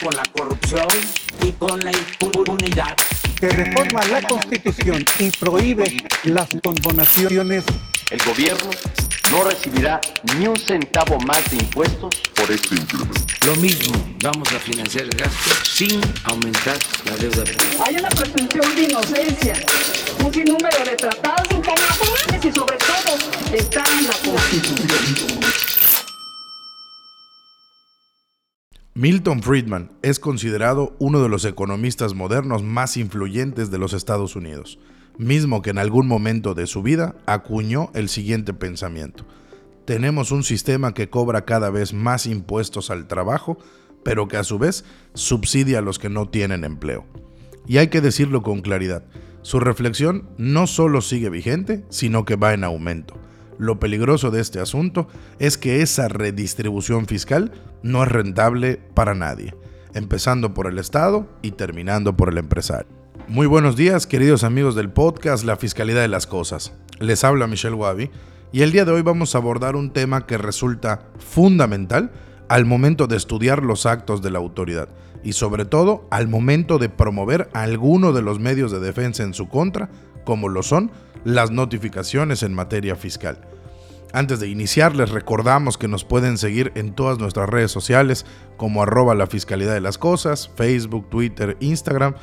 con la corrupción y con la impunidad. Que reforma la Constitución y prohíbe las condonaciones. El gobierno no recibirá ni un centavo más de impuestos por este incremento. Lo mismo, vamos a financiar el gasto sin aumentar la deuda. Hay una presunción de inocencia, un sinnúmero de tratados internacionales y sobre todo está la Constitución. Milton Friedman es considerado uno de los economistas modernos más influyentes de los Estados Unidos, mismo que en algún momento de su vida acuñó el siguiente pensamiento. Tenemos un sistema que cobra cada vez más impuestos al trabajo, pero que a su vez subsidia a los que no tienen empleo. Y hay que decirlo con claridad, su reflexión no solo sigue vigente, sino que va en aumento. Lo peligroso de este asunto es que esa redistribución fiscal no es rentable para nadie, empezando por el Estado y terminando por el empresario. Muy buenos días, queridos amigos del podcast La Fiscalidad de las Cosas. Les habla Michelle Wabi y el día de hoy vamos a abordar un tema que resulta fundamental al momento de estudiar los actos de la autoridad y sobre todo al momento de promover alguno de los medios de defensa en su contra, como lo son las notificaciones en materia fiscal. Antes de iniciar, les recordamos que nos pueden seguir en todas nuestras redes sociales como arroba la fiscalidad de las cosas, Facebook, Twitter, Instagram,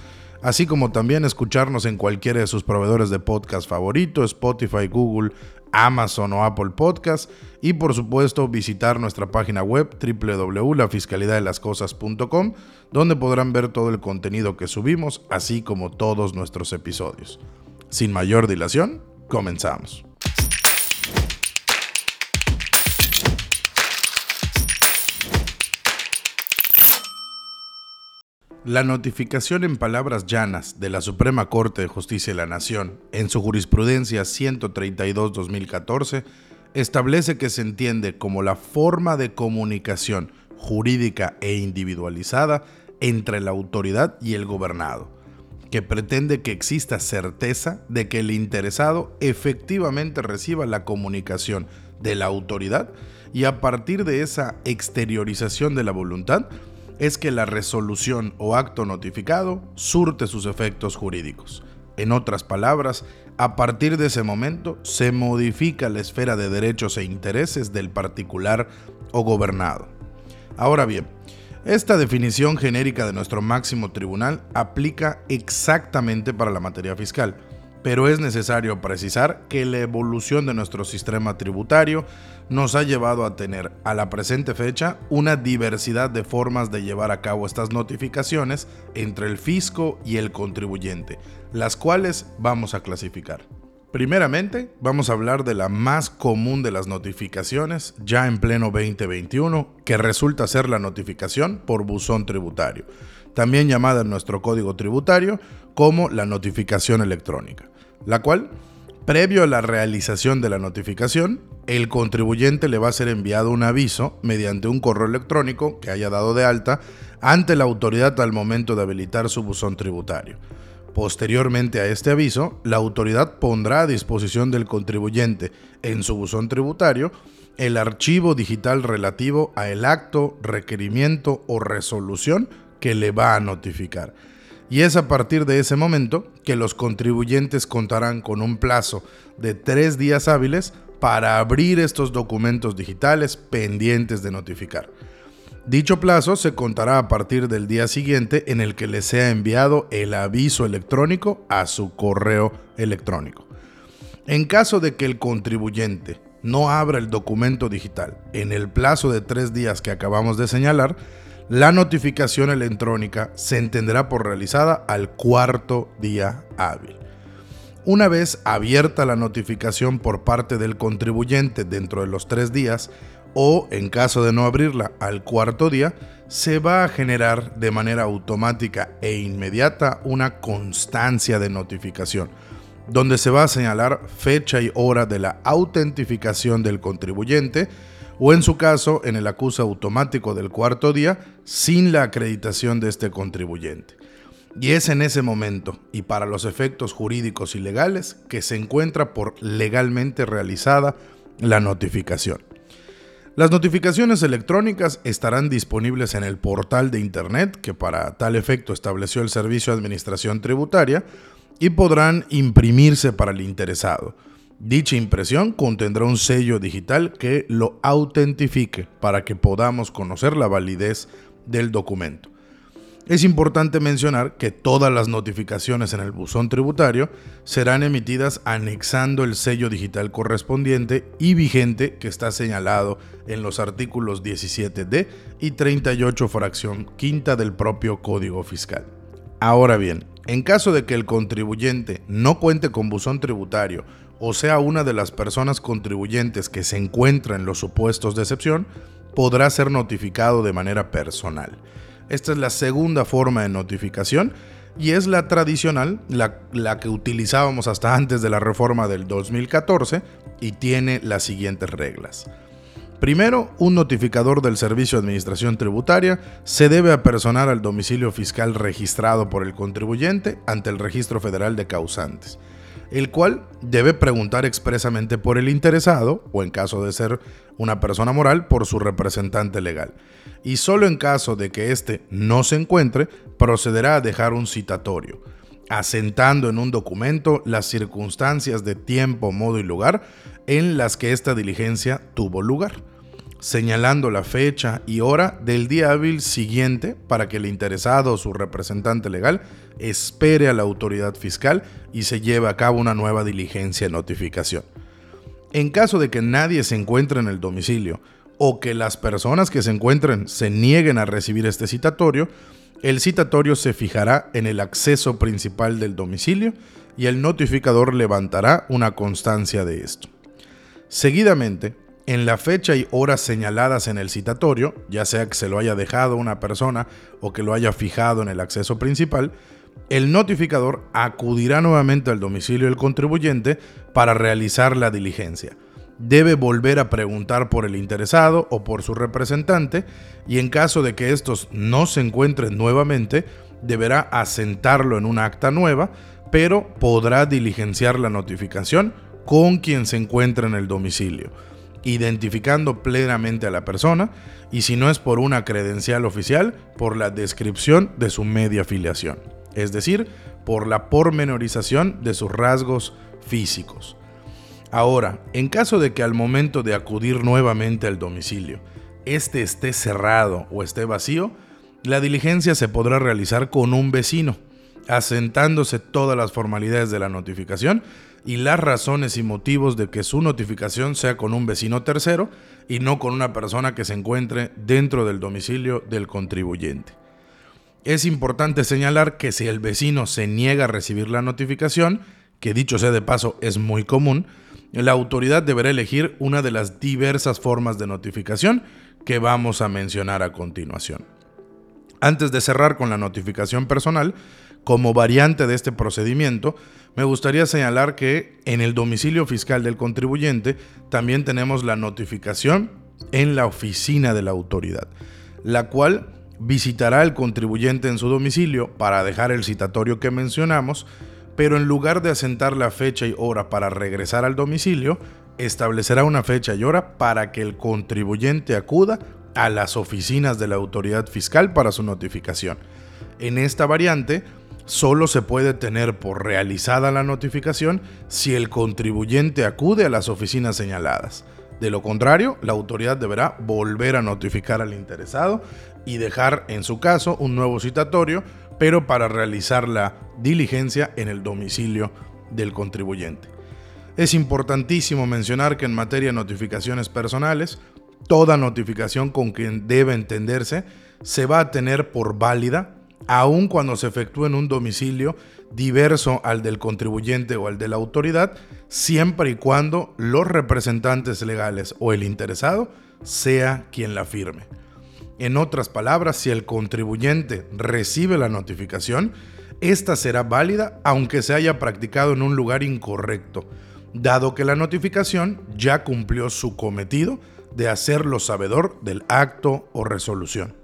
así como también escucharnos en cualquiera de sus proveedores de podcast favoritos, Spotify, Google, Amazon o Apple Podcast y por supuesto visitar nuestra página web www.lafiscalidadelascosas.com donde podrán ver todo el contenido que subimos así como todos nuestros episodios. Sin mayor dilación, comenzamos. La notificación en palabras llanas de la Suprema Corte de Justicia de la Nación, en su jurisprudencia 132-2014, establece que se entiende como la forma de comunicación jurídica e individualizada entre la autoridad y el gobernado que pretende que exista certeza de que el interesado efectivamente reciba la comunicación de la autoridad y a partir de esa exteriorización de la voluntad es que la resolución o acto notificado surte sus efectos jurídicos. En otras palabras, a partir de ese momento se modifica la esfera de derechos e intereses del particular o gobernado. Ahora bien, esta definición genérica de nuestro máximo tribunal aplica exactamente para la materia fiscal, pero es necesario precisar que la evolución de nuestro sistema tributario nos ha llevado a tener a la presente fecha una diversidad de formas de llevar a cabo estas notificaciones entre el fisco y el contribuyente, las cuales vamos a clasificar. Primeramente, vamos a hablar de la más común de las notificaciones ya en pleno 2021, que resulta ser la notificación por buzón tributario, también llamada en nuestro código tributario como la notificación electrónica, la cual, previo a la realización de la notificación, el contribuyente le va a ser enviado un aviso mediante un correo electrónico que haya dado de alta ante la autoridad al momento de habilitar su buzón tributario. Posteriormente a este aviso, la autoridad pondrá a disposición del contribuyente en su buzón tributario el archivo digital relativo a el acto, requerimiento o resolución que le va a notificar. Y es a partir de ese momento que los contribuyentes contarán con un plazo de tres días hábiles para abrir estos documentos digitales pendientes de notificar. Dicho plazo se contará a partir del día siguiente en el que le sea enviado el aviso electrónico a su correo electrónico. En caso de que el contribuyente no abra el documento digital en el plazo de tres días que acabamos de señalar, la notificación electrónica se entenderá por realizada al cuarto día hábil. Una vez abierta la notificación por parte del contribuyente dentro de los tres días, o en caso de no abrirla al cuarto día, se va a generar de manera automática e inmediata una constancia de notificación, donde se va a señalar fecha y hora de la autentificación del contribuyente, o en su caso, en el acuse automático del cuarto día, sin la acreditación de este contribuyente. Y es en ese momento, y para los efectos jurídicos y legales, que se encuentra por legalmente realizada la notificación. Las notificaciones electrónicas estarán disponibles en el portal de Internet que para tal efecto estableció el Servicio de Administración Tributaria y podrán imprimirse para el interesado. Dicha impresión contendrá un sello digital que lo autentifique para que podamos conocer la validez del documento. Es importante mencionar que todas las notificaciones en el buzón tributario serán emitidas anexando el sello digital correspondiente y vigente que está señalado en los artículos 17D y 38 fracción quinta del propio Código Fiscal. Ahora bien, en caso de que el contribuyente no cuente con buzón tributario o sea una de las personas contribuyentes que se encuentra en los supuestos de excepción, podrá ser notificado de manera personal. Esta es la segunda forma de notificación y es la tradicional, la, que utilizábamos hasta antes de la reforma del 2014 y tiene las siguientes reglas. Primero, un notificador del Servicio de Administración Tributaria se debe apersonar al domicilio fiscal registrado por el contribuyente ante el Registro Federal de Causantes el cual debe preguntar expresamente por el interesado, o en caso de ser una persona moral, por su representante legal. Y solo en caso de que éste no se encuentre, procederá a dejar un citatorio, asentando en un documento las circunstancias de tiempo, modo y lugar en las que esta diligencia tuvo lugar señalando la fecha y hora del día hábil siguiente para que el interesado o su representante legal espere a la autoridad fiscal y se lleve a cabo una nueva diligencia de notificación. En caso de que nadie se encuentre en el domicilio o que las personas que se encuentren se nieguen a recibir este citatorio, el citatorio se fijará en el acceso principal del domicilio y el notificador levantará una constancia de esto. Seguidamente, en la fecha y horas señaladas en el citatorio, ya sea que se lo haya dejado una persona o que lo haya fijado en el acceso principal, el notificador acudirá nuevamente al domicilio del contribuyente para realizar la diligencia. Debe volver a preguntar por el interesado o por su representante y en caso de que estos no se encuentren nuevamente, deberá asentarlo en una acta nueva, pero podrá diligenciar la notificación con quien se encuentra en el domicilio identificando plenamente a la persona y si no es por una credencial oficial, por la descripción de su media afiliación, es decir, por la pormenorización de sus rasgos físicos. Ahora, en caso de que al momento de acudir nuevamente al domicilio, este esté cerrado o esté vacío, la diligencia se podrá realizar con un vecino, asentándose todas las formalidades de la notificación y las razones y motivos de que su notificación sea con un vecino tercero y no con una persona que se encuentre dentro del domicilio del contribuyente. Es importante señalar que si el vecino se niega a recibir la notificación, que dicho sea de paso es muy común, la autoridad deberá elegir una de las diversas formas de notificación que vamos a mencionar a continuación. Antes de cerrar con la notificación personal, como variante de este procedimiento, me gustaría señalar que en el domicilio fiscal del contribuyente también tenemos la notificación en la oficina de la autoridad, la cual visitará al contribuyente en su domicilio para dejar el citatorio que mencionamos, pero en lugar de asentar la fecha y hora para regresar al domicilio, establecerá una fecha y hora para que el contribuyente acuda a las oficinas de la autoridad fiscal para su notificación. En esta variante, solo se puede tener por realizada la notificación si el contribuyente acude a las oficinas señaladas. De lo contrario, la autoridad deberá volver a notificar al interesado y dejar en su caso un nuevo citatorio, pero para realizar la diligencia en el domicilio del contribuyente. Es importantísimo mencionar que en materia de notificaciones personales, toda notificación con quien debe entenderse se va a tener por válida aun cuando se efectúe en un domicilio diverso al del contribuyente o al de la autoridad, siempre y cuando los representantes legales o el interesado sea quien la firme. En otras palabras, si el contribuyente recibe la notificación, esta será válida aunque se haya practicado en un lugar incorrecto, dado que la notificación ya cumplió su cometido de hacerlo sabedor del acto o resolución.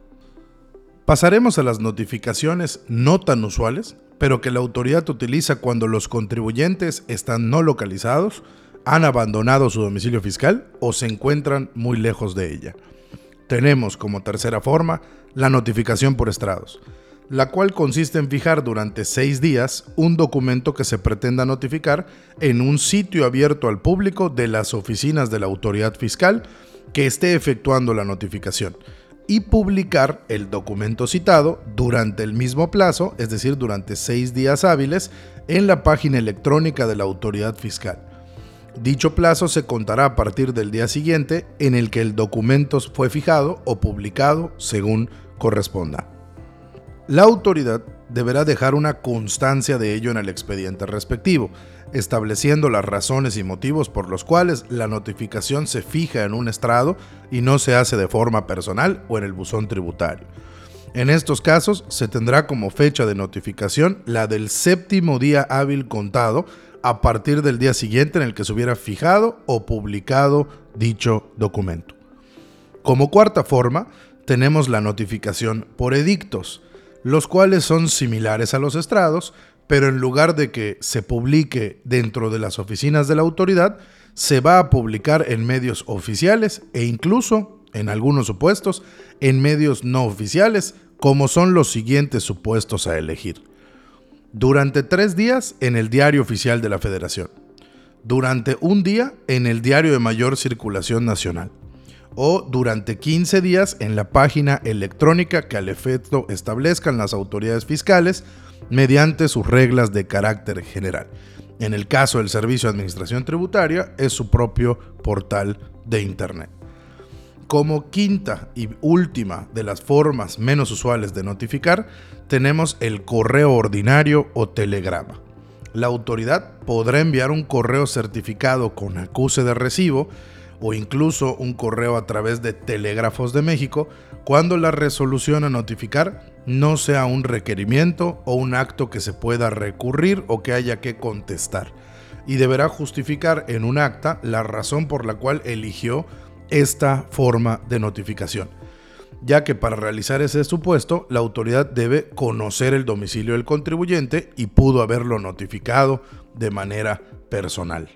Pasaremos a las notificaciones no tan usuales, pero que la autoridad utiliza cuando los contribuyentes están no localizados, han abandonado su domicilio fiscal o se encuentran muy lejos de ella. Tenemos como tercera forma la notificación por estrados, la cual consiste en fijar durante seis días un documento que se pretenda notificar en un sitio abierto al público de las oficinas de la autoridad fiscal que esté efectuando la notificación y publicar el documento citado durante el mismo plazo, es decir, durante seis días hábiles, en la página electrónica de la autoridad fiscal. Dicho plazo se contará a partir del día siguiente en el que el documento fue fijado o publicado según corresponda. La autoridad deberá dejar una constancia de ello en el expediente respectivo, estableciendo las razones y motivos por los cuales la notificación se fija en un estrado y no se hace de forma personal o en el buzón tributario. En estos casos se tendrá como fecha de notificación la del séptimo día hábil contado a partir del día siguiente en el que se hubiera fijado o publicado dicho documento. Como cuarta forma, tenemos la notificación por edictos, los cuales son similares a los estrados, pero en lugar de que se publique dentro de las oficinas de la autoridad, se va a publicar en medios oficiales e incluso, en algunos supuestos, en medios no oficiales, como son los siguientes supuestos a elegir. Durante tres días en el diario oficial de la Federación. Durante un día en el diario de mayor circulación nacional o durante 15 días en la página electrónica que al efecto establezcan las autoridades fiscales mediante sus reglas de carácter general. En el caso del Servicio de Administración Tributaria es su propio portal de Internet. Como quinta y última de las formas menos usuales de notificar, tenemos el correo ordinario o telegrama. La autoridad podrá enviar un correo certificado con acuse de recibo o incluso un correo a través de Telégrafos de México cuando la resolución a notificar no sea un requerimiento o un acto que se pueda recurrir o que haya que contestar. Y deberá justificar en un acta la razón por la cual eligió esta forma de notificación, ya que para realizar ese supuesto la autoridad debe conocer el domicilio del contribuyente y pudo haberlo notificado de manera personal.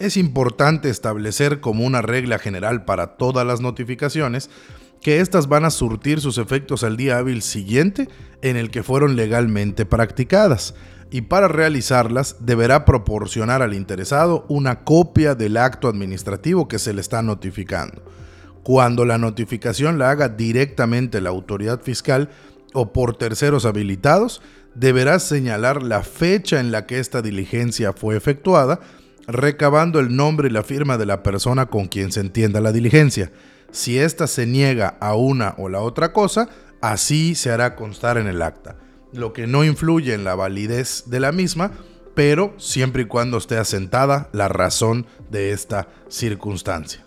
Es importante establecer como una regla general para todas las notificaciones que éstas van a surtir sus efectos al día hábil siguiente en el que fueron legalmente practicadas, y para realizarlas deberá proporcionar al interesado una copia del acto administrativo que se le está notificando. Cuando la notificación la haga directamente la autoridad fiscal o por terceros habilitados, deberá señalar la fecha en la que esta diligencia fue efectuada recabando el nombre y la firma de la persona con quien se entienda la diligencia. Si ésta se niega a una o la otra cosa, así se hará constar en el acta, lo que no influye en la validez de la misma, pero siempre y cuando esté asentada la razón de esta circunstancia.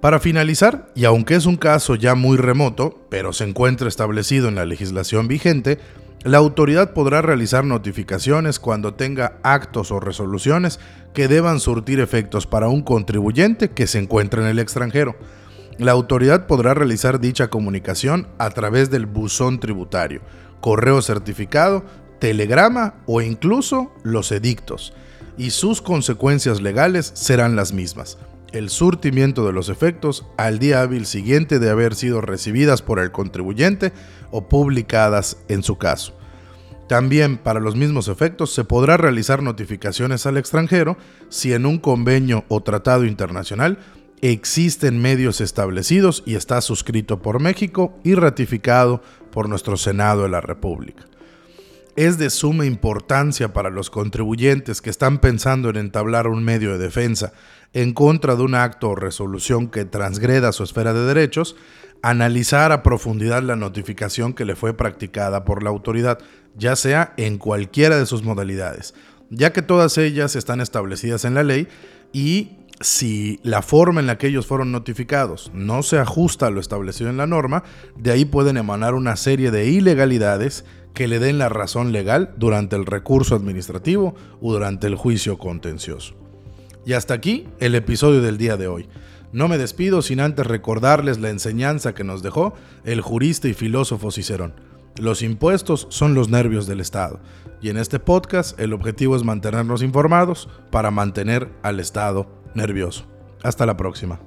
Para finalizar, y aunque es un caso ya muy remoto, pero se encuentra establecido en la legislación vigente, la autoridad podrá realizar notificaciones cuando tenga actos o resoluciones que deban surtir efectos para un contribuyente que se encuentre en el extranjero. La autoridad podrá realizar dicha comunicación a través del buzón tributario, correo certificado, telegrama o incluso los edictos, y sus consecuencias legales serán las mismas. El surtimiento de los efectos al día hábil siguiente de haber sido recibidas por el contribuyente o publicadas en su caso. También para los mismos efectos se podrá realizar notificaciones al extranjero si en un convenio o tratado internacional existen medios establecidos y está suscrito por México y ratificado por nuestro Senado de la República. Es de suma importancia para los contribuyentes que están pensando en entablar un medio de defensa en contra de un acto o resolución que transgreda su esfera de derechos, analizar a profundidad la notificación que le fue practicada por la autoridad, ya sea en cualquiera de sus modalidades, ya que todas ellas están establecidas en la ley y si la forma en la que ellos fueron notificados no se ajusta a lo establecido en la norma, de ahí pueden emanar una serie de ilegalidades que le den la razón legal durante el recurso administrativo o durante el juicio contencioso. Y hasta aquí el episodio del día de hoy. No me despido sin antes recordarles la enseñanza que nos dejó el jurista y filósofo Cicerón. Los impuestos son los nervios del Estado y en este podcast el objetivo es mantenernos informados para mantener al Estado nervioso. Hasta la próxima.